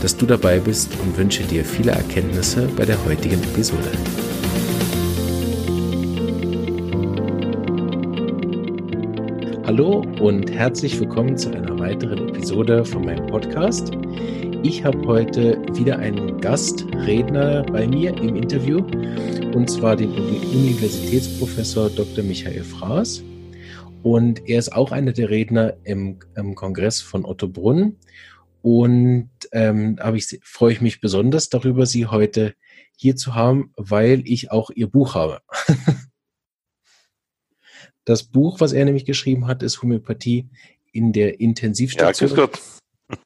dass du dabei bist und wünsche dir viele Erkenntnisse bei der heutigen Episode. Hallo und herzlich willkommen zu einer weiteren Episode von meinem Podcast. Ich habe heute wieder einen Gastredner bei mir im Interview und zwar den Universitätsprofessor Dr. Michael Fraß. Und er ist auch einer der Redner im, im Kongress von Otto Brunn. Und ähm, aber ich freue ich mich besonders darüber, Sie heute hier zu haben, weil ich auch Ihr Buch habe. das Buch, was er nämlich geschrieben hat, ist Homöopathie in der Intensivstation. Ja.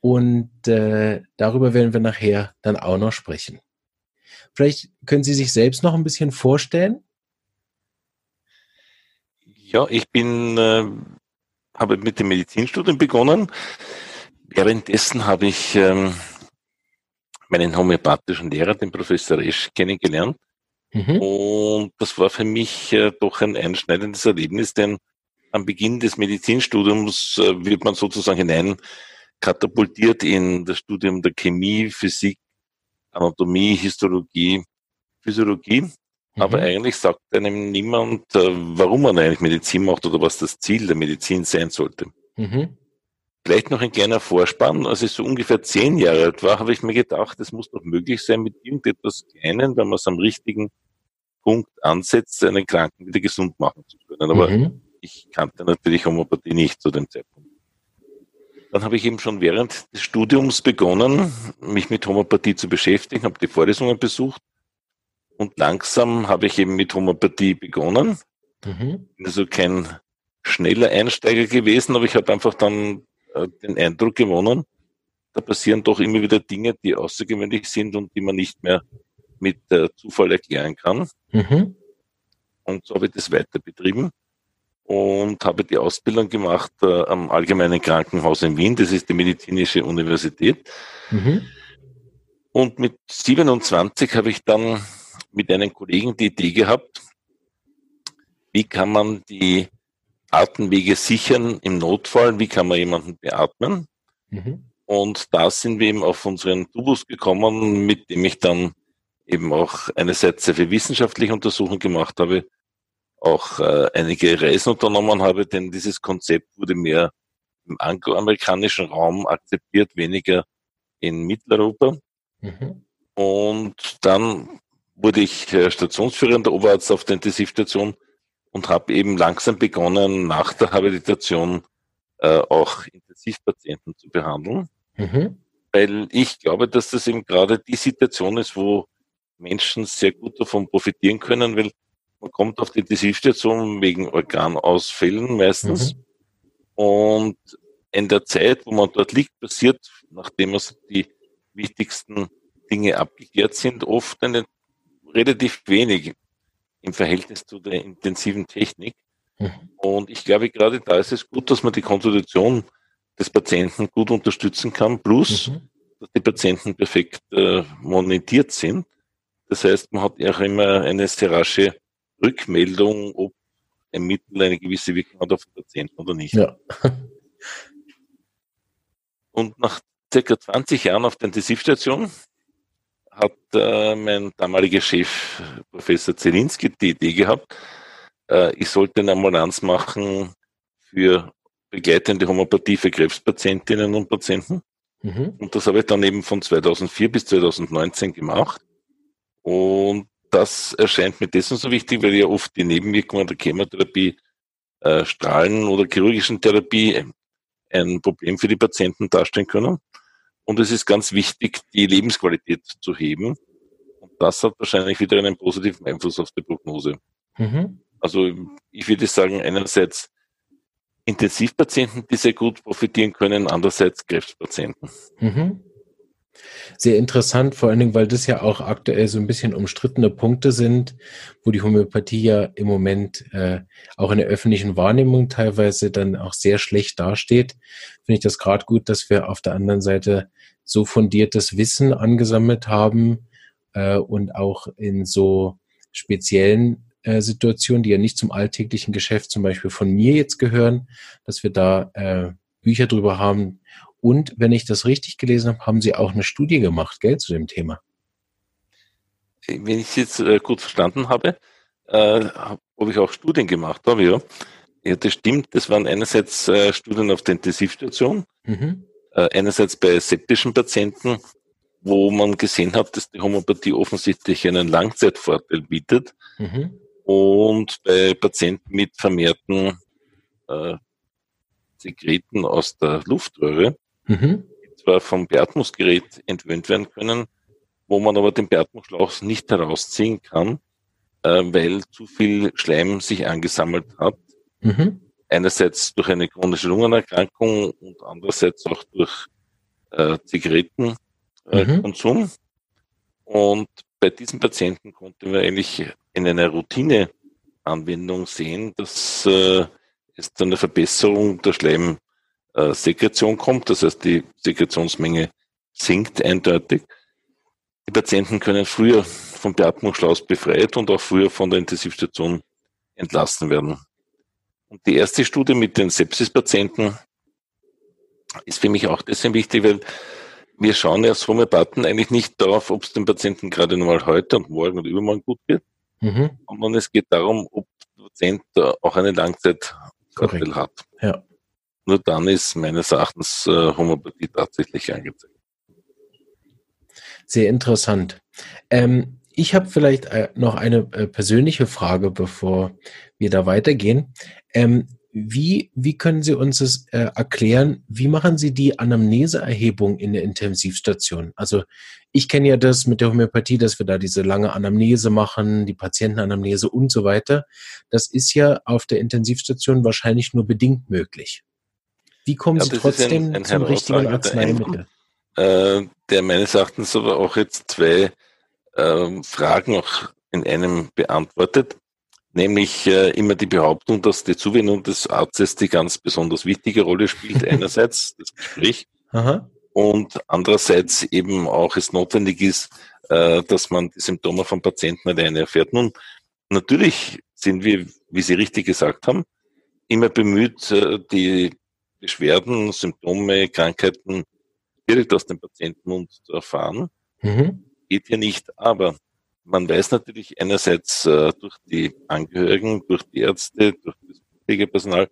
Und äh, darüber werden wir nachher dann auch noch sprechen. Vielleicht können Sie sich selbst noch ein bisschen vorstellen? Ja, ich bin, äh, habe mit dem Medizinstudium begonnen. Währenddessen habe ich ähm, meinen homöopathischen Lehrer, den Professor Resch, kennengelernt. Mhm. Und das war für mich äh, doch ein einschneidendes Erlebnis, denn am Beginn des Medizinstudiums äh, wird man sozusagen hinein katapultiert in das Studium der Chemie, Physik, Anatomie, Histologie, Physiologie. Mhm. Aber eigentlich sagt einem niemand, äh, warum man eigentlich Medizin macht oder was das Ziel der Medizin sein sollte. Mhm. Vielleicht noch ein kleiner Vorspann. Als ich so ungefähr zehn Jahre alt war, habe ich mir gedacht, es muss doch möglich sein, mit irgendetwas Kleinen, wenn man es am richtigen Punkt ansetzt, einen Kranken wieder gesund machen zu können. Aber mhm. ich kannte natürlich Homöopathie nicht zu dem Zeitpunkt. Dann habe ich eben schon während des Studiums begonnen, mich mit Homöopathie zu beschäftigen, habe die Vorlesungen besucht und langsam habe ich eben mit Homöopathie begonnen. Mhm. Also kein schneller Einsteiger gewesen, aber ich habe einfach dann äh, den Eindruck gewonnen, da passieren doch immer wieder Dinge, die außergewöhnlich sind und die man nicht mehr mit äh, Zufall erklären kann. Mhm. Und so habe ich das weiter betrieben und habe die Ausbildung gemacht äh, am Allgemeinen Krankenhaus in Wien. Das ist die medizinische Universität. Mhm. Und mit 27 habe ich dann mit einem Kollegen die Idee gehabt, wie kann man die Atemwege sichern im Notfall, wie kann man jemanden beatmen. Mhm. Und da sind wir eben auf unseren Tubus gekommen, mit dem ich dann eben auch einerseits sehr viel wissenschaftliche Untersuchungen gemacht habe, auch äh, einige Reisen unternommen habe, denn dieses Konzept wurde mehr im angloamerikanischen Raum akzeptiert, weniger in Mitteleuropa. Mhm. Und dann wurde ich äh, stationsführender Oberarzt auf der Intensivstation und habe eben langsam begonnen, nach der Habilitation äh, auch Intensivpatienten zu behandeln. Mhm. Weil ich glaube, dass das eben gerade die Situation ist, wo Menschen sehr gut davon profitieren können, weil man kommt auf die Intensivstation wegen Organausfällen meistens. Mhm. Und in der Zeit, wo man dort liegt, passiert, nachdem also die wichtigsten Dinge abgeklärt sind, oft eine, relativ wenig im Verhältnis zu der intensiven Technik. Mhm. Und ich glaube, gerade da ist es gut, dass man die Konstitution des Patienten gut unterstützen kann, plus, mhm. dass die Patienten perfekt äh, monetiert sind. Das heißt, man hat auch immer eine sehr rasche Rückmeldung, ob ein Mittel eine gewisse Wirkung hat auf den Patienten oder nicht. Ja. Und nach circa 20 Jahren auf der Intensivstation hat äh, mein damaliger Chef, Professor Zelinski, die Idee gehabt, äh, ich sollte eine Ambulanz machen für begleitende Homöopathie für Krebspatientinnen und Patienten. Mhm. Und das habe ich dann eben von 2004 bis 2019 gemacht. Und das erscheint mir dessen so wichtig, weil ja oft die Nebenwirkungen der Chemotherapie, äh, Strahlen oder chirurgischen Therapie ein Problem für die Patienten darstellen können. Und es ist ganz wichtig, die Lebensqualität zu heben. Und das hat wahrscheinlich wieder einen positiven Einfluss auf die Prognose. Mhm. Also ich würde sagen, einerseits Intensivpatienten, die sehr gut profitieren können, andererseits Krebspatienten. Mhm. Sehr interessant, vor allen Dingen, weil das ja auch aktuell so ein bisschen umstrittene Punkte sind, wo die Homöopathie ja im Moment äh, auch in der öffentlichen Wahrnehmung teilweise dann auch sehr schlecht dasteht. Finde ich das gerade gut, dass wir auf der anderen Seite so fundiertes Wissen angesammelt haben äh, und auch in so speziellen äh, Situationen, die ja nicht zum alltäglichen Geschäft zum Beispiel von mir jetzt gehören, dass wir da äh, Bücher drüber haben und wenn ich das richtig gelesen habe, haben Sie auch eine Studie gemacht, gell, zu dem Thema? Wenn ich es jetzt äh, gut verstanden habe, äh, habe ich auch Studien gemacht habe, ja. Ja, das stimmt. Das waren einerseits äh, Studien auf der Intensivstation, mhm. äh, einerseits bei septischen Patienten, wo man gesehen hat, dass die Homöopathie offensichtlich einen Langzeitvorteil bietet. Mhm. Und bei Patienten mit vermehrten äh, Sekreten aus der Luftröhre, mhm. die zwar vom Beatmungsgerät entwöhnt werden können, wo man aber den Beatmungsschlauch nicht herausziehen kann, äh, weil zu viel Schleim sich angesammelt hat. Mhm. Einerseits durch eine chronische Lungenerkrankung und andererseits auch durch äh, Zigarettenkonsum. Äh, mhm. Und bei diesen Patienten konnten wir eigentlich in einer Routineanwendung sehen, dass äh, es zu einer Verbesserung der Schleim äh, Sekretion kommt, das heißt die Sekretionsmenge sinkt eindeutig. Die Patienten können früher vom Beatmungsschlauch befreit und auch früher von der Intensivstation entlassen werden. Und die erste Studie mit den Sepsis-Patienten ist für mich auch deswegen wichtig, weil wir schauen ja als Homöopathen eigentlich nicht darauf, ob es dem Patienten gerade nochmal heute und morgen und übermorgen gut geht, mhm. sondern es geht darum, ob der Patient auch eine Langzeitvorteil hat. Ja. Nur dann ist meines Erachtens äh, Homöopathie tatsächlich angezeigt. Sehr interessant. Ähm, ich habe vielleicht äh, noch eine äh, persönliche Frage, bevor wir da weitergehen. Ähm, wie, wie können Sie uns das äh, erklären? Wie machen Sie die Anamneseerhebung in der Intensivstation? Also ich kenne ja das mit der Homöopathie, dass wir da diese lange Anamnese machen, die Patientenanamnese und so weiter. Das ist ja auf der Intensivstation wahrscheinlich nur bedingt möglich. Wie kommen Sie trotzdem ein, ein zum richtigen Arzneimittel? Äh, der meines Erachtens aber auch jetzt zwei äh, Fragen auch in einem beantwortet. Nämlich äh, immer die Behauptung, dass die Zuwendung des Arztes die ganz besonders wichtige Rolle spielt. Einerseits das Gespräch Aha. und andererseits eben auch es notwendig ist, äh, dass man die Symptome von Patienten alleine erfährt. Nun, natürlich sind wir, wie Sie richtig gesagt haben, immer bemüht, äh, die Beschwerden, Symptome, Krankheiten direkt aus dem Patientenmund zu erfahren. Mhm. Geht ja nicht, aber man weiß natürlich einerseits äh, durch die Angehörigen, durch die Ärzte, durch das Pflegepersonal,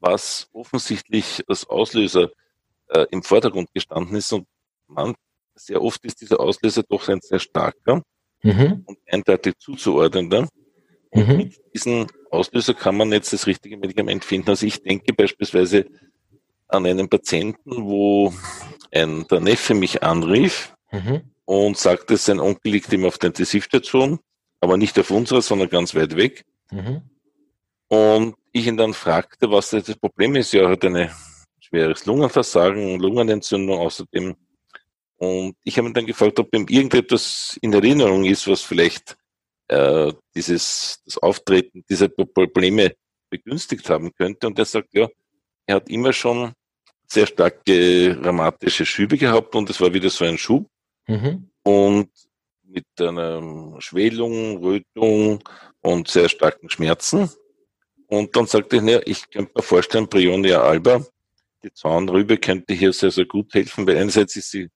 was offensichtlich als Auslöser äh, im Vordergrund gestanden ist und man sehr oft ist dieser Auslöser doch ein sehr starker mhm. und eindeutig zuzuordnender. Und mhm. mit diesem Auslöser kann man jetzt das richtige Medikament finden. Also ich denke beispielsweise an einen Patienten, wo ein, der Neffe mich anrief mhm. und sagte, sein Onkel liegt ihm auf der Intensivstation, aber nicht auf unserer, sondern ganz weit weg. Mhm. Und ich ihn dann fragte, was das Problem ist. Er hat ein schweres Lungenversagen, Lungenentzündung außerdem. Und ich habe ihn dann gefragt, ob ihm irgendetwas in Erinnerung ist, was vielleicht äh, dieses das Auftreten dieser Probleme begünstigt haben könnte. Und er sagt, ja, er hat immer schon sehr starke rheumatische Schübe gehabt und es war wieder so ein Schub. Mhm. Und mit einer Schwellung, Rötung und sehr starken Schmerzen. Und dann sagte ich, naja, ich könnte mir vorstellen, Brionia alba, die Zaunrübe könnte hier sehr, sehr gut helfen, weil einerseits ist sie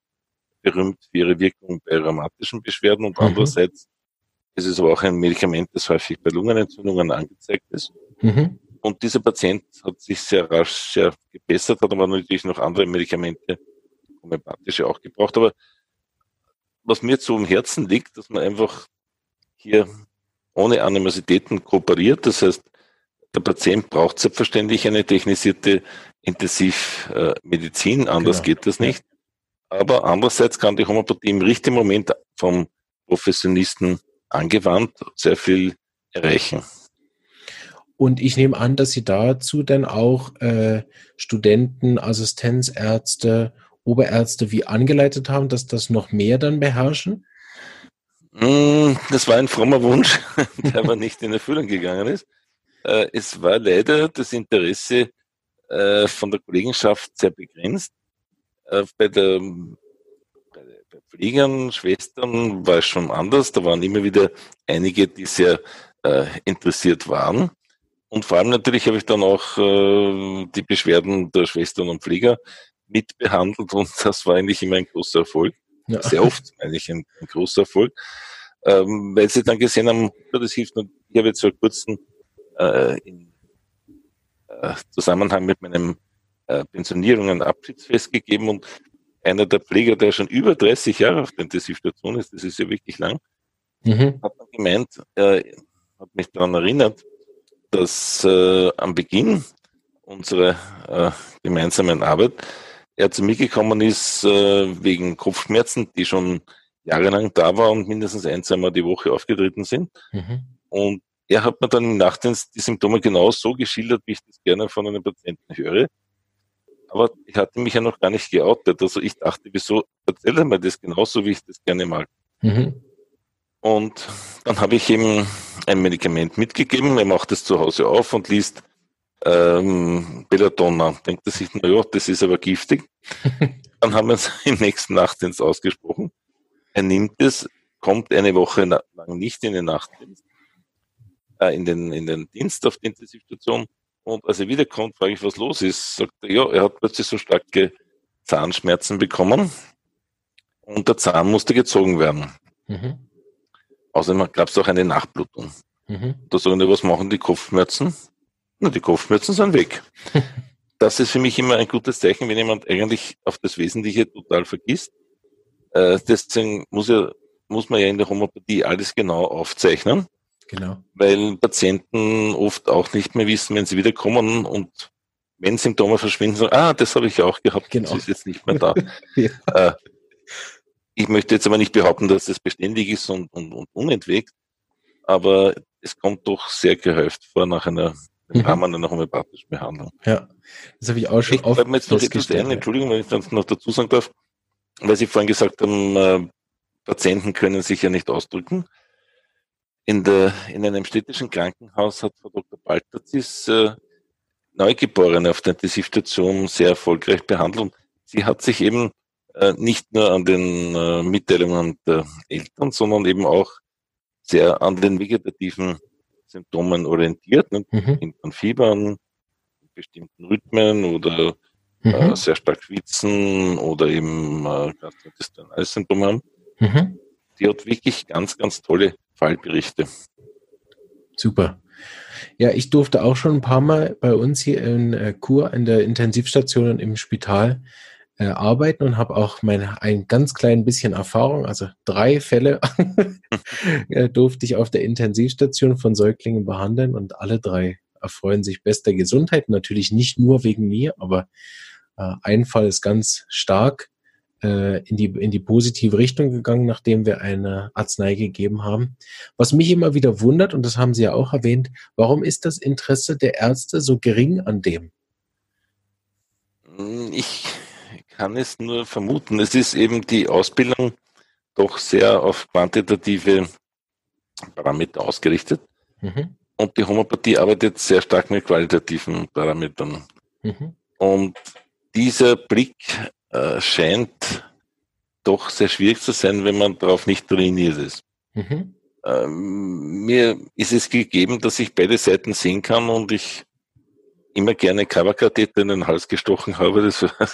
berühmt für ihre Wirkung bei rheumatischen Beschwerden und mhm. andererseits ist es aber auch ein Medikament, das häufig bei Lungenentzündungen angezeigt ist. Mhm. Und dieser Patient hat sich sehr rasch sehr gebessert, hat aber natürlich noch andere Medikamente, homöopathische auch gebraucht. Aber was mir zu am Herzen liegt, dass man einfach hier ohne Animositäten kooperiert. Das heißt, der Patient braucht selbstverständlich eine technisierte Intensivmedizin, anders genau. geht das nicht. Aber andererseits kann die Homöopathie im richtigen Moment vom Professionisten angewandt sehr viel erreichen. Und ich nehme an, dass Sie dazu dann auch äh, Studenten, Assistenzärzte Oberärzte wie angeleitet haben, dass das noch mehr dann beherrschen? Mm, das war ein frommer Wunsch, der aber nicht in Erfüllung gegangen ist. Äh, es war leider das Interesse äh, von der Kollegenschaft sehr begrenzt. Äh, bei, der, bei Pflegern, Schwestern war es schon anders. Da waren immer wieder einige, die sehr interessiert waren. Und vor allem natürlich habe ich dann auch die Beschwerden der Schwestern und Pfleger mitbehandelt und das war eigentlich immer ein großer Erfolg. Ja. Sehr oft eigentlich ein, ein großer Erfolg. Ähm, weil sie dann gesehen haben, das hilft. Und ich habe jetzt vor kurzem äh, in äh, Zusammenhang mit meinem äh, Pensionierung einen Abschiedsfest gegeben und einer der Pfleger, der schon über 30 Jahre auf der Intensivstation ist, das ist ja wirklich lang, mhm. hat dann gemeint, äh, hat mich daran erinnert, dass äh, am Beginn unserer äh, gemeinsamen Arbeit er zu mir gekommen ist äh, wegen Kopfschmerzen, die schon jahrelang da waren und mindestens ein, zweimal die Woche aufgetreten sind. Mhm. Und er hat mir dann im Nachtdienst die Symptome genau so geschildert, wie ich das gerne von einem Patienten höre. Aber ich hatte mich ja noch gar nicht geoutet. Also ich dachte, wieso erzählt er mir das genauso, wie ich das gerne mag. Mhm. Und dann habe ich ihm ein Medikament mitgegeben. Er macht es zu Hause auf und liest ähm, Belladonna. Denkt er sich, na ja, das ist aber giftig. dann haben wir es im nächsten Nachtdienst ausgesprochen. Er nimmt es, kommt eine Woche lang nicht in den Nachtdienst, äh, in, den, in den Dienst auf die Intensivstation. Und als er wiederkommt, frage ich, was los ist. Sagt er, ja, er hat plötzlich so starke Zahnschmerzen bekommen und der Zahn musste gezogen werden. Mhm. Außerdem gab es auch eine Nachblutung. Mhm. Da sagen die, was machen die Kopfschmerzen? Na, die Kopfschmerzen sind weg. das ist für mich immer ein gutes Zeichen, wenn jemand eigentlich auf das Wesentliche total vergisst. Äh, deswegen muss, ja, muss man ja in der Homöopathie alles genau aufzeichnen. Genau. Weil Patienten oft auch nicht mehr wissen, wenn sie wiederkommen und wenn Symptome verschwinden, sagen, ah, das habe ich auch gehabt, genau. das ist jetzt nicht mehr da. ja. äh, ich möchte jetzt aber nicht behaupten, dass das beständig ist und, und, und unentwegt, aber es kommt doch sehr gehäuft vor nach einer im mhm. Rahmen einer homöopathischen Behandlung. Ja, das habe ich auch schon ich oft jetzt noch etwas ein, Entschuldigung, wenn ich das noch dazu sagen darf, weil Sie vorhin gesagt haben, äh, Patienten können sich ja nicht ausdrücken. In, der, in einem städtischen Krankenhaus hat Frau Dr. Balterzis äh, Neugeborene auf der Intensivstation sehr erfolgreich behandelt. Sie hat sich eben nicht nur an den äh, Mitteilungen der Eltern, sondern eben auch sehr an den vegetativen Symptomen orientiert, ne? mhm. an Fiebern, bestimmten Rhythmen oder mhm. äh, sehr stark schwitzen oder eben äh, Gastrointestinalsymptome haben. Mhm. Die hat wirklich ganz, ganz tolle Fallberichte. Super. Ja, ich durfte auch schon ein paar Mal bei uns hier in äh, Kur in der Intensivstation und im Spital äh, arbeiten und habe auch mein, ein ganz klein bisschen Erfahrung, also drei Fälle äh, durfte ich auf der Intensivstation von Säuglingen behandeln und alle drei erfreuen sich bester Gesundheit. Natürlich nicht nur wegen mir, aber äh, ein Fall ist ganz stark äh, in, die, in die positive Richtung gegangen, nachdem wir eine Arznei gegeben haben. Was mich immer wieder wundert, und das haben Sie ja auch erwähnt, warum ist das Interesse der Ärzte so gering an dem? Ich kann es nur vermuten. Es ist eben die Ausbildung doch sehr auf quantitative Parameter ausgerichtet. Mhm. Und die Homöopathie arbeitet sehr stark mit qualitativen Parametern. Mhm. Und dieser Blick äh, scheint doch sehr schwierig zu sein, wenn man darauf nicht trainiert ist. Mhm. Ähm, mir ist es gegeben, dass ich beide Seiten sehen kann und ich immer gerne Coverkatheter in den Hals gestochen habe. Das war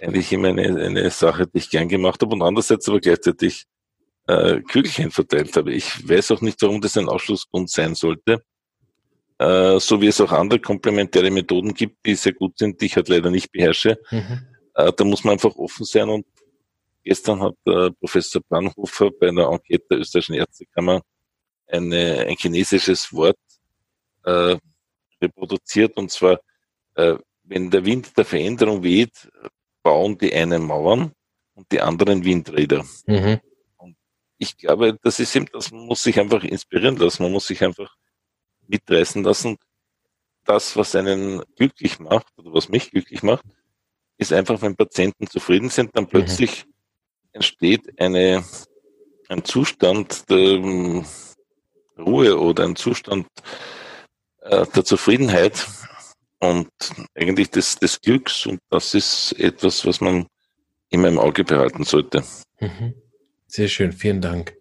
eigentlich immer eine, eine Sache, die ich gern gemacht habe und andererseits aber gleichzeitig äh, Kügelchen verteilt habe. Ich weiß auch nicht, warum das ein Ausschlussgrund sein sollte. Äh, so wie es auch andere komplementäre Methoden gibt, die sehr gut sind, die ich halt leider nicht beherrsche. Mhm. Äh, da muss man einfach offen sein und gestern hat äh, Professor Brandhofer bei einer Enquete der österreichischen Ärztekammer eine, ein chinesisches Wort äh, reproduziert und zwar äh, wenn der Wind der Veränderung weht, bauen die einen Mauern und die anderen Windräder. Mhm. Und ich glaube, das ist eben, das man muss sich einfach inspirieren lassen, man muss sich einfach mitreißen lassen. Das, was einen glücklich macht oder was mich glücklich macht, ist einfach, wenn Patienten zufrieden sind, dann mhm. plötzlich mhm. entsteht eine, ein Zustand der ähm, Ruhe oder ein Zustand äh, der Zufriedenheit und eigentlich des, des Glücks. Und das ist etwas, was man immer im Auge behalten sollte. Mhm. Sehr schön, vielen Dank.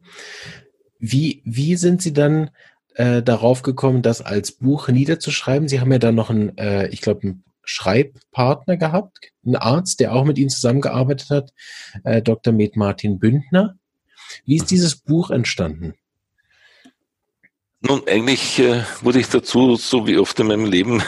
Wie, wie sind Sie dann äh, darauf gekommen, das als Buch niederzuschreiben? Sie haben ja dann noch einen, äh, ich glaube, einen Schreibpartner gehabt, einen Arzt, der auch mit Ihnen zusammengearbeitet hat, äh, Dr. Med Martin Bündner. Wie ist dieses Buch entstanden? Nun, eigentlich äh, wurde ich dazu, so wie oft in meinem Leben,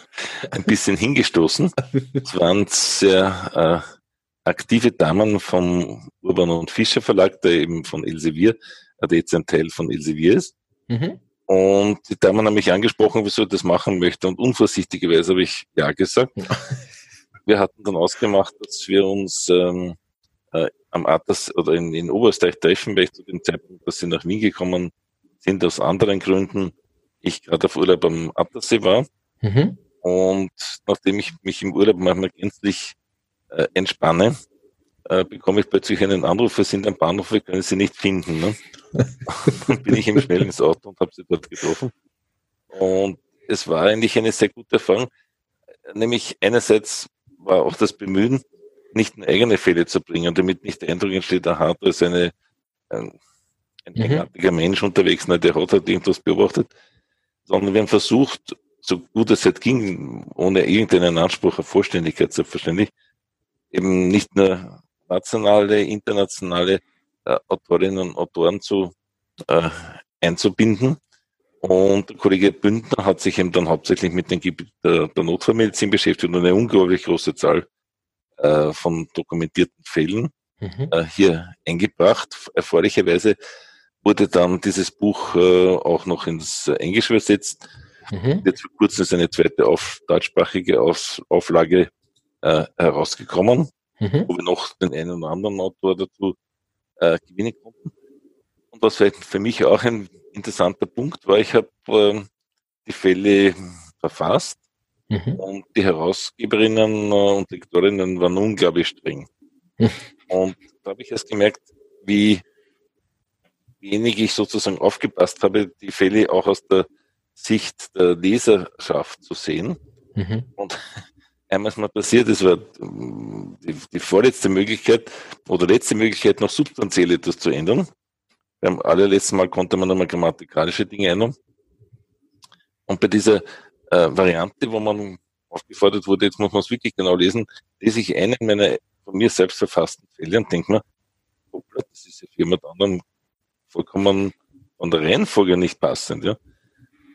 ein bisschen hingestoßen. Es waren sehr äh, aktive Damen vom Urban und Fischer Verlag, der eben von Elsevier, der jetzt ein Teil von Elsevier ist. Mhm. Und die Damen haben mich angesprochen, wieso ich das machen möchte. Und unvorsichtigerweise habe ich Ja gesagt. wir hatten dann ausgemacht, dass wir uns ähm, äh, am Atlas oder in, in Oberösterreich treffen, weil ich zu dem Zeitpunkt, dass sie nach Wien gekommen sind, aus anderen Gründen, ich gerade auf Urlaub am Attersee war. Mhm. Und nachdem ich mich im Urlaub manchmal gänzlich äh, entspanne, äh, bekomme ich plötzlich einen Anruf, wir sind am Bahnhof, wir können sie nicht finden. Ne? dann bin ich eben schnell ins Auto und habe sie dort getroffen. Und es war eigentlich eine sehr gute Erfahrung. Nämlich einerseits war auch das Bemühen, nicht eigene Fälle zu bringen, damit nicht der Eindruck entsteht, aha, da ist eine, ein, ein mhm. eigenartiger Mensch unterwegs, ne, der hat halt irgendwas beobachtet, sondern wir haben versucht, so gut es halt ging, ohne irgendeinen Anspruch auf Vollständigkeit selbstverständlich, eben nicht nur nationale, internationale äh, Autorinnen und Autoren zu äh, einzubinden. Und der Kollege Bündner hat sich eben dann hauptsächlich mit dem Gebiet der, der Notfallmedizin beschäftigt und eine unglaublich große Zahl äh, von dokumentierten Fällen mhm. äh, hier eingebracht. Erfreulicherweise wurde dann dieses Buch äh, auch noch ins Englische übersetzt. Mhm. Jetzt vor kurzem ist eine zweite auf, deutschsprachige auf, Auflage äh, herausgekommen, mhm. wo wir noch den einen oder anderen Autor dazu äh, gewinnen konnten. Und was vielleicht für mich auch ein interessanter Punkt war, ich habe äh, die Fälle verfasst mhm. und die Herausgeberinnen äh, und Lektorinnen waren unglaublich streng. Mhm. Und da habe ich erst gemerkt, wie wenig ich sozusagen aufgepasst habe, die Fälle auch aus der Sicht der Leserschaft zu sehen. Mhm. Und einmal ist mal passiert, es war ähm, die, die, vorletzte Möglichkeit oder letzte Möglichkeit, noch substanziell etwas zu ändern. Beim allerletzten Mal konnte man nochmal grammatikalische Dinge ändern. Und bei dieser äh, Variante, wo man aufgefordert wurde, jetzt muss man es wirklich genau lesen, lese ich einen meiner von mir selbst verfassten Fälle und denke mir, das ist ja für jemand anderen vollkommen von der Reihenfolge nicht passend. Ja?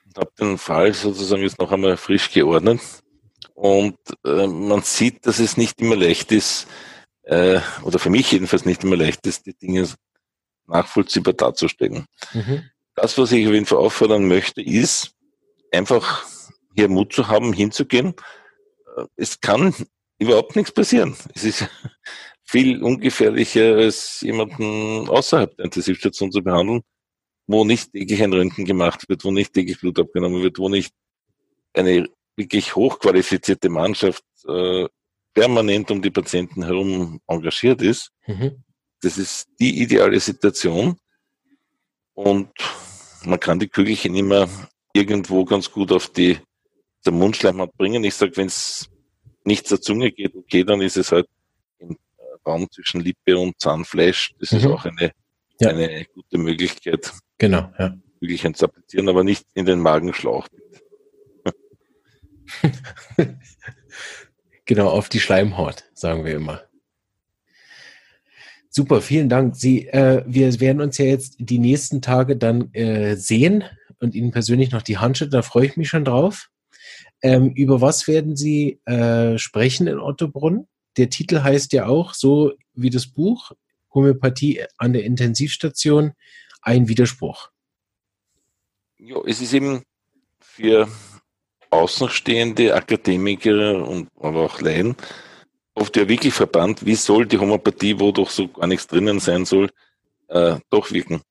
Und habe den Fall sozusagen jetzt noch einmal frisch geordnet und äh, man sieht, dass es nicht immer leicht ist, äh, oder für mich jedenfalls nicht immer leicht ist, die Dinge nachvollziehbar darzustellen. Mhm. Das, was ich auf jeden Fall auffordern möchte, ist einfach hier Mut zu haben, hinzugehen. Äh, es kann überhaupt nichts passieren. Es ist viel ungefährlicher, als jemanden außerhalb der Intensivstation zu behandeln, wo nicht täglich ein Röntgen gemacht wird, wo nicht täglich Blut abgenommen wird, wo nicht eine wirklich hochqualifizierte Mannschaft äh, permanent um die Patienten herum engagiert ist. Mhm. Das ist die ideale Situation. Und man kann die Kügelchen immer irgendwo ganz gut auf die der Mundschleimhaut bringen. Ich sage, wenn es nicht zur Zunge geht, okay, dann ist es halt Raum zwischen Lippe und Zahnfleisch. Das mhm. ist auch eine, ja. eine gute Möglichkeit, genau, ja. Kügelchen zu applizieren, aber nicht in den Magenschlauch. genau, auf die Schleimhaut, sagen wir immer. Super, vielen Dank. Sie, äh, wir werden uns ja jetzt die nächsten Tage dann äh, sehen und Ihnen persönlich noch die Hand schütteln. Da freue ich mich schon drauf. Ähm, über was werden Sie äh, sprechen in Ottobrunn? Der Titel heißt ja auch so wie das Buch Homöopathie an der Intensivstation ein Widerspruch. Ja, es ist eben für außenstehende Akademiker und aber auch Laien oft ja wirklich verbannt, wie soll die Homöopathie, wo doch so gar nichts drinnen sein soll, äh, doch wirken.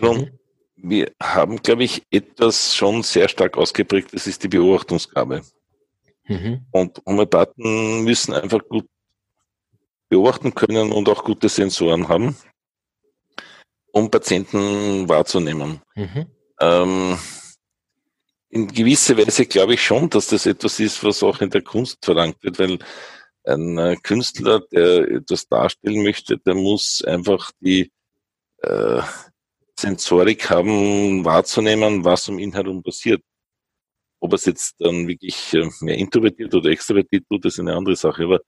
Nun, mhm. wir haben, glaube ich, etwas schon sehr stark ausgeprägt, das ist die Beobachtungsgabe. Mhm. Und Homöopathen müssen einfach gut beobachten können und auch gute Sensoren haben, um Patienten wahrzunehmen. Mhm. Ähm, in gewisser Weise glaube ich schon, dass das etwas ist, was auch in der Kunst verlangt wird, weil ein äh, Künstler, der etwas darstellen möchte, der muss einfach die äh, Sensorik haben, wahrzunehmen, was um ihn herum passiert. Ob er es jetzt dann wirklich äh, mehr introvertiert oder extrovertiert tut, ist eine andere Sache. Aber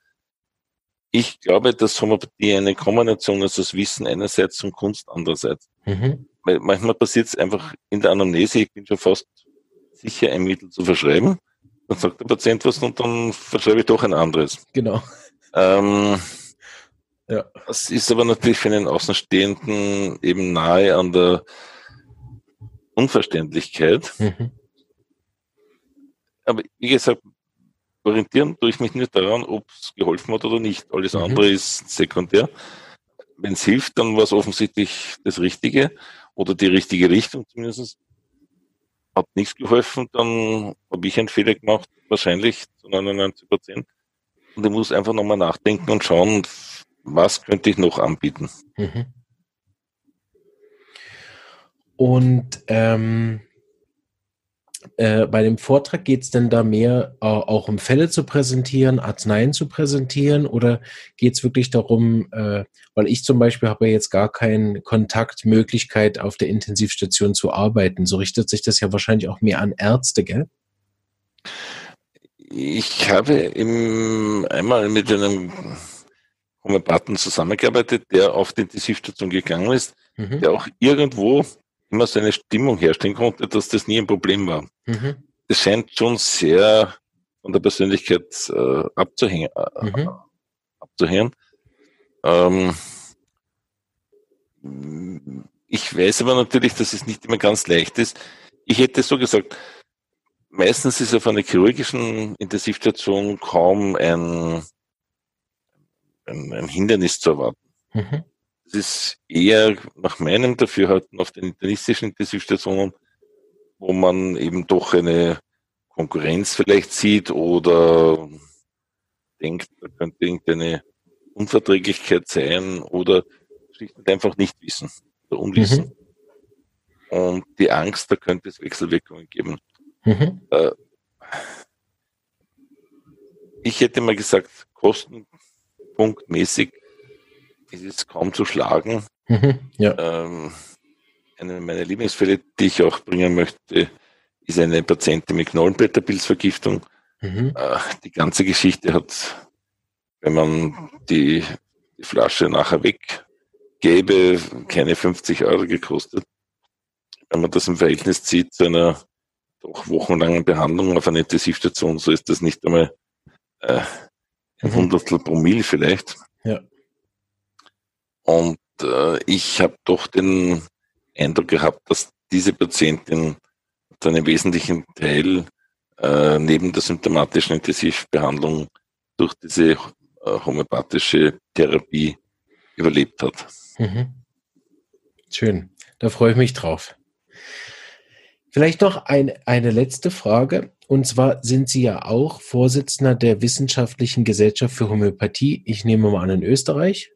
ich glaube, dass Homöopathie eine Kombination ist aus Wissen einerseits und Kunst andererseits. Mhm. Weil manchmal passiert es einfach in der Anamnese, ich bin schon fast sicher, ein Mittel zu verschreiben. Dann sagt der Patient was und dann verschreibe ich doch ein anderes. Genau. Ähm, ja. Das ist aber natürlich für einen Außenstehenden eben nahe an der Unverständlichkeit. Mhm. Aber wie gesagt, orientieren tue ich mich nicht daran, ob es geholfen hat oder nicht. Alles mhm. andere ist sekundär. Wenn es hilft, dann war es offensichtlich das Richtige oder die richtige Richtung zumindest. Hat nichts geholfen, dann habe ich einen Fehler gemacht, wahrscheinlich zu 99 Prozent. Und ich muss einfach nochmal nachdenken und schauen, was könnte ich noch anbieten. Mhm. Und ähm, äh, bei dem Vortrag geht es denn da mehr äh, auch um Fälle zu präsentieren, Arzneien zu präsentieren oder geht es wirklich darum, äh, weil ich zum Beispiel habe ja jetzt gar keine Kontaktmöglichkeit auf der Intensivstation zu arbeiten. So richtet sich das ja wahrscheinlich auch mehr an Ärzte, gell? Ich habe im, einmal mit einem Homöopathen zusammengearbeitet, der auf die Intensivstation gegangen ist, mhm. der auch irgendwo immer so eine Stimmung herstellen konnte, dass das nie ein Problem war. Mhm. Das scheint schon sehr von der Persönlichkeit äh, abzuhängen, äh, mhm. abzuhängen. Ähm, ich weiß aber natürlich, dass es nicht immer ganz leicht ist. Ich hätte so gesagt, meistens ist auf einer chirurgischen Intensivstation kaum ein, ein, ein Hindernis zu erwarten. Mhm. Es ist eher nach meinem Dafürhalten auf den internistischen Intensivstationen, wo man eben doch eine Konkurrenz vielleicht sieht oder denkt, da könnte irgendeine Unverträglichkeit sein oder schlicht und einfach nicht wissen oder unwissen. Mhm. Und die Angst, da könnte es Wechselwirkungen geben. Mhm. Äh, ich hätte mal gesagt, kostenpunktmäßig es ist kaum zu schlagen. Mhm, ja. ähm, eine meiner Lieblingsfälle, die ich auch bringen möchte, ist eine Patientin mit Knollenblätterpilzvergiftung. Mhm. Äh, die ganze Geschichte hat, wenn man die, die Flasche nachher weggäbe, keine 50 Euro gekostet. Wenn man das im Verhältnis zieht zu einer doch wochenlangen Behandlung auf einer Intensivstation, so ist das nicht einmal äh, ein mhm. Hundertstel Promille vielleicht. Ja. Und äh, ich habe doch den Eindruck gehabt, dass diese Patientin zu einem wesentlichen Teil äh, neben der symptomatischen Intensivbehandlung durch diese äh, homöopathische Therapie überlebt hat. Mhm. Schön, da freue ich mich drauf. Vielleicht noch ein, eine letzte Frage. Und zwar sind Sie ja auch Vorsitzender der Wissenschaftlichen Gesellschaft für Homöopathie. Ich nehme mal an in Österreich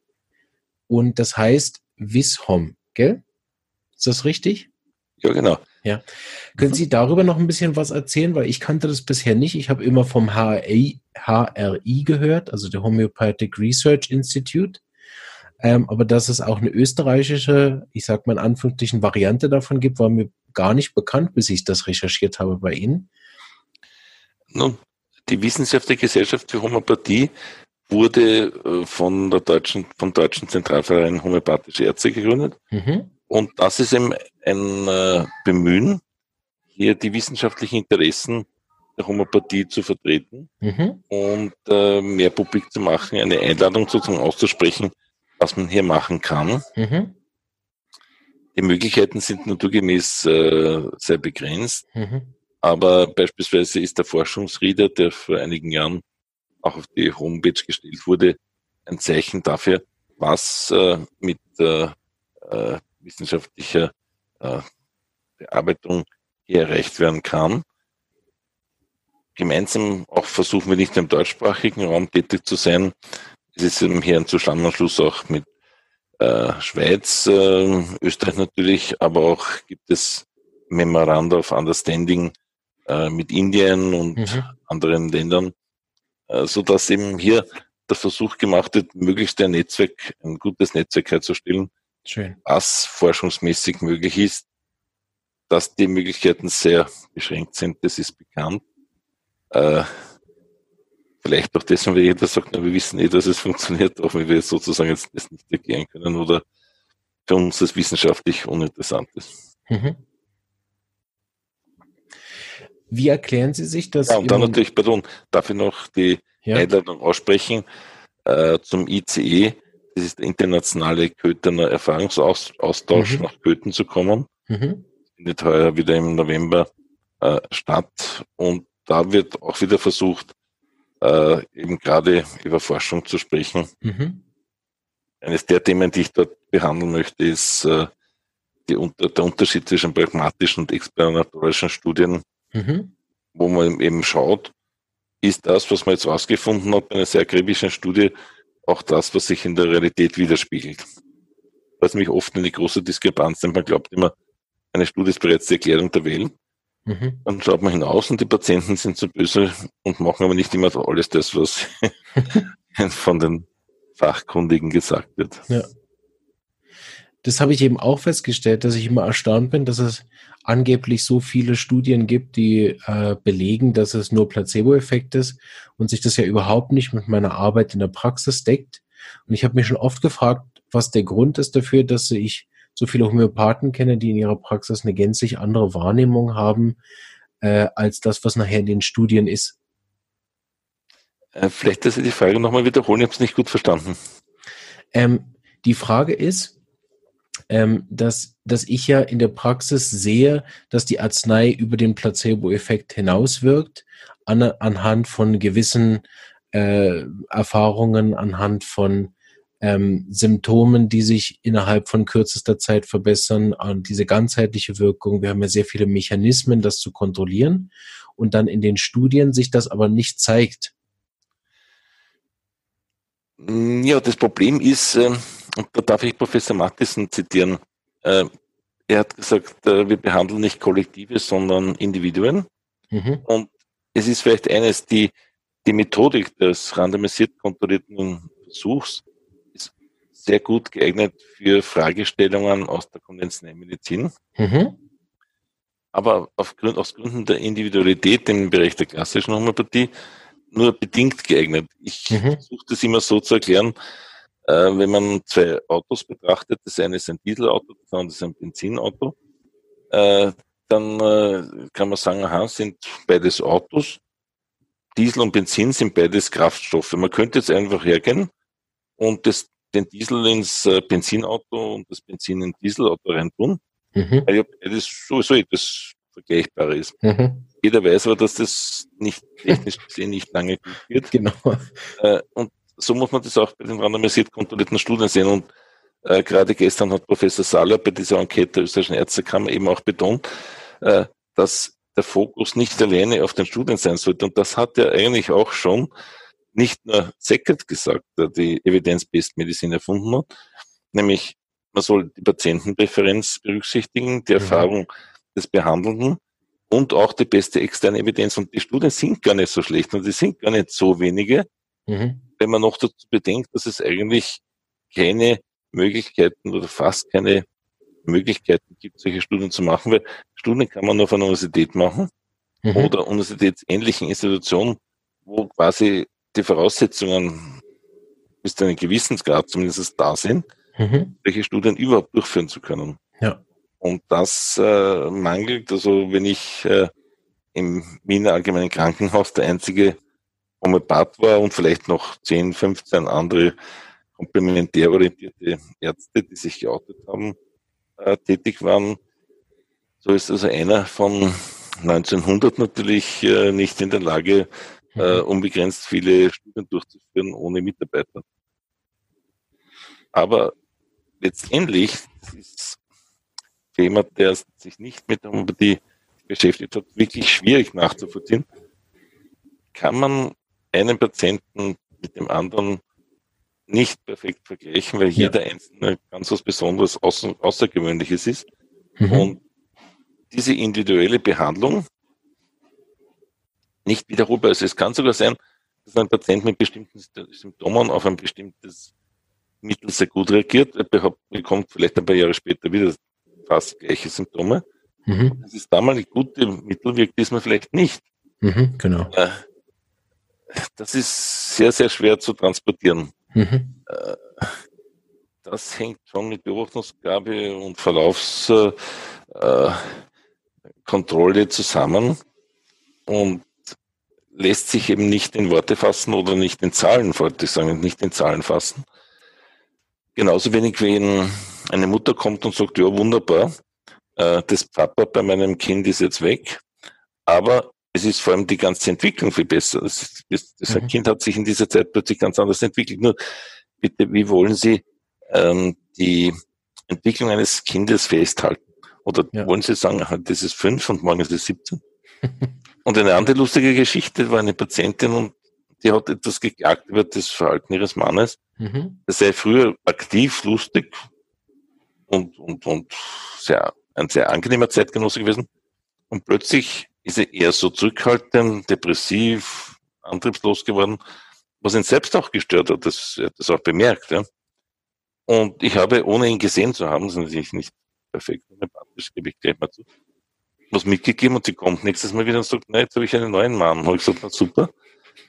und das heißt Wishom, gell? Ist das richtig? Ja, genau. Ja. Können mhm. Sie darüber noch ein bisschen was erzählen? Weil ich kannte das bisher nicht. Ich habe immer vom HRI, HRI gehört, also der Homeopathic Research Institute. Ähm, aber dass es auch eine österreichische, ich sag mal in Anführungsstrichen, Variante davon gibt, war mir gar nicht bekannt, bis ich das recherchiert habe bei Ihnen. Nun, die Wissenschaftliche Gesellschaft für Homöopathie wurde äh, von der deutschen, vom Deutschen Zentralverein Homöopathische Ärzte gegründet. Mhm. Und das ist eben ein äh, Bemühen, hier die wissenschaftlichen Interessen der Homöopathie zu vertreten mhm. und äh, mehr publik zu machen, eine Einladung sozusagen auszusprechen, was man hier machen kann. Mhm. Die Möglichkeiten sind naturgemäß äh, sehr begrenzt, mhm. aber beispielsweise ist der Forschungsrieder, der vor einigen Jahren auch auf die Homepage gestellt wurde, ein Zeichen dafür, was äh, mit äh, äh, wissenschaftlicher äh, Bearbeitung hier erreicht werden kann. Gemeinsam auch versuchen wir nicht nur im deutschsprachigen Raum tätig zu sein. es ist eben hier ein Zusammenschluss auch mit äh, Schweiz, äh, Österreich natürlich, aber auch gibt es Memoranda of Understanding äh, mit Indien und mhm. anderen Ländern, so dass eben hier der Versuch gemacht wird, möglichst ein Netzwerk, ein gutes Netzwerk herzustellen, Schön. was forschungsmäßig möglich ist. Dass die Möglichkeiten sehr beschränkt sind, das ist bekannt. Äh, vielleicht auch deswegen, weil jeder sagt, na, wir wissen eh, dass es funktioniert, auch wenn wir sozusagen jetzt das nicht erklären können oder für uns das wissenschaftlich uninteressant ist. Mhm. Wie erklären Sie sich das? Ja, und dann natürlich, pardon, darf ich noch die ja. Einladung aussprechen äh, zum ICE. Das ist der internationale Köthener Erfahrungsaustausch, mhm. nach Köthen zu kommen. Mhm. Findet heuer wieder im November äh, statt. Und da wird auch wieder versucht, äh, eben gerade über Forschung zu sprechen. Mhm. Eines der Themen, die ich dort behandeln möchte, ist äh, die, der Unterschied zwischen pragmatischen und experimentorischen Studien, mhm. wo man eben schaut, ist das, was man jetzt rausgefunden hat, eine sehr akribischen Studie, auch das, was sich in der Realität widerspiegelt. Was mich oft eine große Diskrepanz, denn man glaubt immer, eine Studie ist bereits die Erklärung der Welt. Mhm. Dann schaut man hinaus und die Patienten sind so böse und machen aber nicht immer alles das, was von den Fachkundigen gesagt wird. Ja. Das habe ich eben auch festgestellt, dass ich immer erstaunt bin, dass es angeblich so viele Studien gibt, die äh, belegen, dass es nur Placebo-Effekt ist und sich das ja überhaupt nicht mit meiner Arbeit in der Praxis deckt. Und ich habe mich schon oft gefragt, was der Grund ist dafür, dass ich so viele Homöopathen kenne, die in ihrer Praxis eine gänzlich andere Wahrnehmung haben, äh, als das, was nachher in den Studien ist. Äh, vielleicht, dass Sie die Frage nochmal wiederholen, ich habe es nicht gut verstanden. Ähm, die Frage ist, ähm, dass, dass ich ja in der Praxis sehe, dass die Arznei über den Placebo-Effekt hinauswirkt, an, anhand von gewissen äh, Erfahrungen, anhand von ähm, Symptomen, die sich innerhalb von kürzester Zeit verbessern, und diese ganzheitliche Wirkung. Wir haben ja sehr viele Mechanismen, das zu kontrollieren und dann in den Studien sich das aber nicht zeigt. Ja, das Problem ist, äh, und da darf ich Professor Mattison zitieren, äh, er hat gesagt, äh, wir behandeln nicht Kollektive, sondern Individuen. Mhm. Und es ist vielleicht eines, die, die Methodik des randomisiert kontrollierten Versuchs ist sehr gut geeignet für Fragestellungen aus der konventionellen Medizin. Mhm. Aber aufgrund, aus Gründen der Individualität im Bereich der klassischen Homöopathie nur bedingt geeignet. Ich mhm. versuche das immer so zu erklären, wenn man zwei Autos betrachtet, das eine ist ein Dieselauto, das andere ist ein Benzinauto, äh, dann äh, kann man sagen, aha, sind beides Autos. Diesel und Benzin sind beides Kraftstoffe. Man könnte jetzt einfach hergehen und das, den Diesel ins äh, Benzinauto und das Benzin in Dieselauto reintun, mhm. weil ja beides sowieso etwas vergleichbar ist. Mhm. Jeder weiß aber, dass das nicht technisch gesehen nicht lange gut wird. Genau. Äh, und so muss man das auch bei den randomisiert kontrollierten Studien sehen. Und äh, gerade gestern hat Professor Saller bei dieser Enquete der österreichischen Ärztekammer eben auch betont, äh, dass der Fokus nicht alleine auf den Studien sein sollte. Und das hat er eigentlich auch schon nicht nur Seckert gesagt, der die Evidence-Based Medizin erfunden hat, nämlich man soll die Patientenpräferenz berücksichtigen, die mhm. Erfahrung des Behandelnden und auch die beste externe Evidenz. Und die Studien sind gar nicht so schlecht und die sind gar nicht so wenige. Mhm wenn man noch dazu bedenkt, dass es eigentlich keine Möglichkeiten oder fast keine Möglichkeiten gibt, solche Studien zu machen, weil Studien kann man nur von einer Universität machen mhm. oder universitätsähnlichen Institutionen, wo quasi die Voraussetzungen bis zu einem gewissen Grad zumindest da sind, mhm. solche Studien überhaupt durchführen zu können. Ja. Und das äh, mangelt, also wenn ich äh, im Wiener Allgemeinen Krankenhaus der einzige Homöopath war und vielleicht noch 10, 15 andere komplementär orientierte Ärzte, die sich geoutet haben, äh, tätig waren. So ist also einer von 1900 natürlich äh, nicht in der Lage, äh, mhm. unbegrenzt viele Studien durchzuführen ohne Mitarbeiter. Aber letztendlich, das ist für jemand, der sich nicht mit der Homöopathie beschäftigt hat, wirklich schwierig nachzuvollziehen. Kann man einen Patienten mit dem anderen nicht perfekt vergleichen, weil ja. jeder Einzelne ganz was Besonderes, außer, Außergewöhnliches ist. Mhm. Und diese individuelle Behandlung nicht wiederholbar ist. Es kann sogar sein, dass ein Patient mit bestimmten Symptomen auf ein bestimmtes Mittel sehr gut reagiert, er bekommt vielleicht ein paar Jahre später wieder fast gleiche Symptome. Mhm. Das ist damals gute Mittel wirkt diesmal vielleicht nicht. Mhm, genau. Äh, das ist sehr, sehr schwer zu transportieren. Mhm. Äh, das hängt schon mit Beobachtungsgabe und Verlaufskontrolle äh, zusammen und lässt sich eben nicht in Worte fassen oder nicht in Zahlen, wollte ich sagen, nicht in Zahlen fassen. Genauso wenig, wenn eine Mutter kommt und sagt, ja, wunderbar, das Papa bei meinem Kind ist jetzt weg, aber es ist vor allem die ganze Entwicklung viel besser. Das, das, das mhm. Kind hat sich in dieser Zeit plötzlich ganz anders entwickelt. Nur bitte, wie wollen Sie ähm, die Entwicklung eines Kindes festhalten? Oder ja. wollen Sie sagen, das ist fünf und morgen ist es 17? und eine andere lustige Geschichte war eine Patientin und die hat etwas geklagt über das Verhalten ihres Mannes. Mhm. Er sei früher aktiv, lustig und, und, und sehr, ein sehr angenehmer Zeitgenosse gewesen. Und plötzlich ist er eher so zurückhaltend, depressiv, antriebslos geworden, was ihn selbst auch gestört hat. Das, er hat das auch bemerkt. Ja. Und ich habe, ohne ihn gesehen zu haben, das ist natürlich nicht perfekt, das gebe ich gleich mal zu, was mitgegeben und sie kommt nächstes Mal wieder und sagt, nein, jetzt habe ich einen neuen Mann. Habe ich gesagt, na super,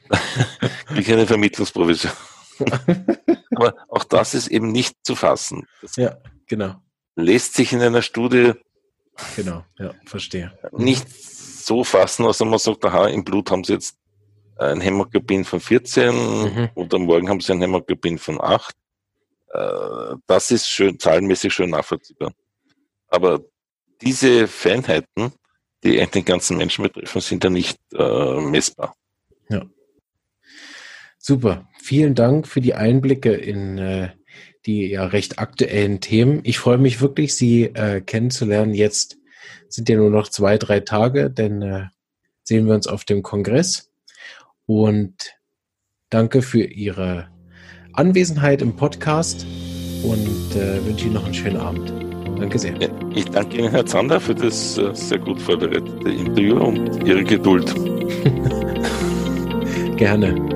ich eine Vermittlungsprovision. Aber auch das ist eben nicht zu fassen. Das ja, genau. Lässt sich in einer Studie Genau, ja, verstehe. Nicht so fassen, also man sagt, aha, im Blut haben sie jetzt ein Hämoglobin von 14 mhm. oder morgen haben sie ein Hämoglobin von 8. Äh, das ist schön, zahlenmäßig schön nachvollziehbar. Aber diese Feinheiten, die den ganzen Menschen betreffen, sind ja nicht äh, messbar. Ja. Super. Vielen Dank für die Einblicke in äh, die ja recht aktuellen Themen. Ich freue mich wirklich, Sie äh, kennenzulernen. Jetzt sind ja nur noch zwei, drei Tage, denn äh, sehen wir uns auf dem Kongress. Und danke für Ihre Anwesenheit im Podcast und äh, wünsche Ihnen noch einen schönen Abend. Danke sehr. Ich danke Ihnen, Herr Zander, für das äh, sehr gut vorbereitete Interview und Ihre Geduld. Gerne.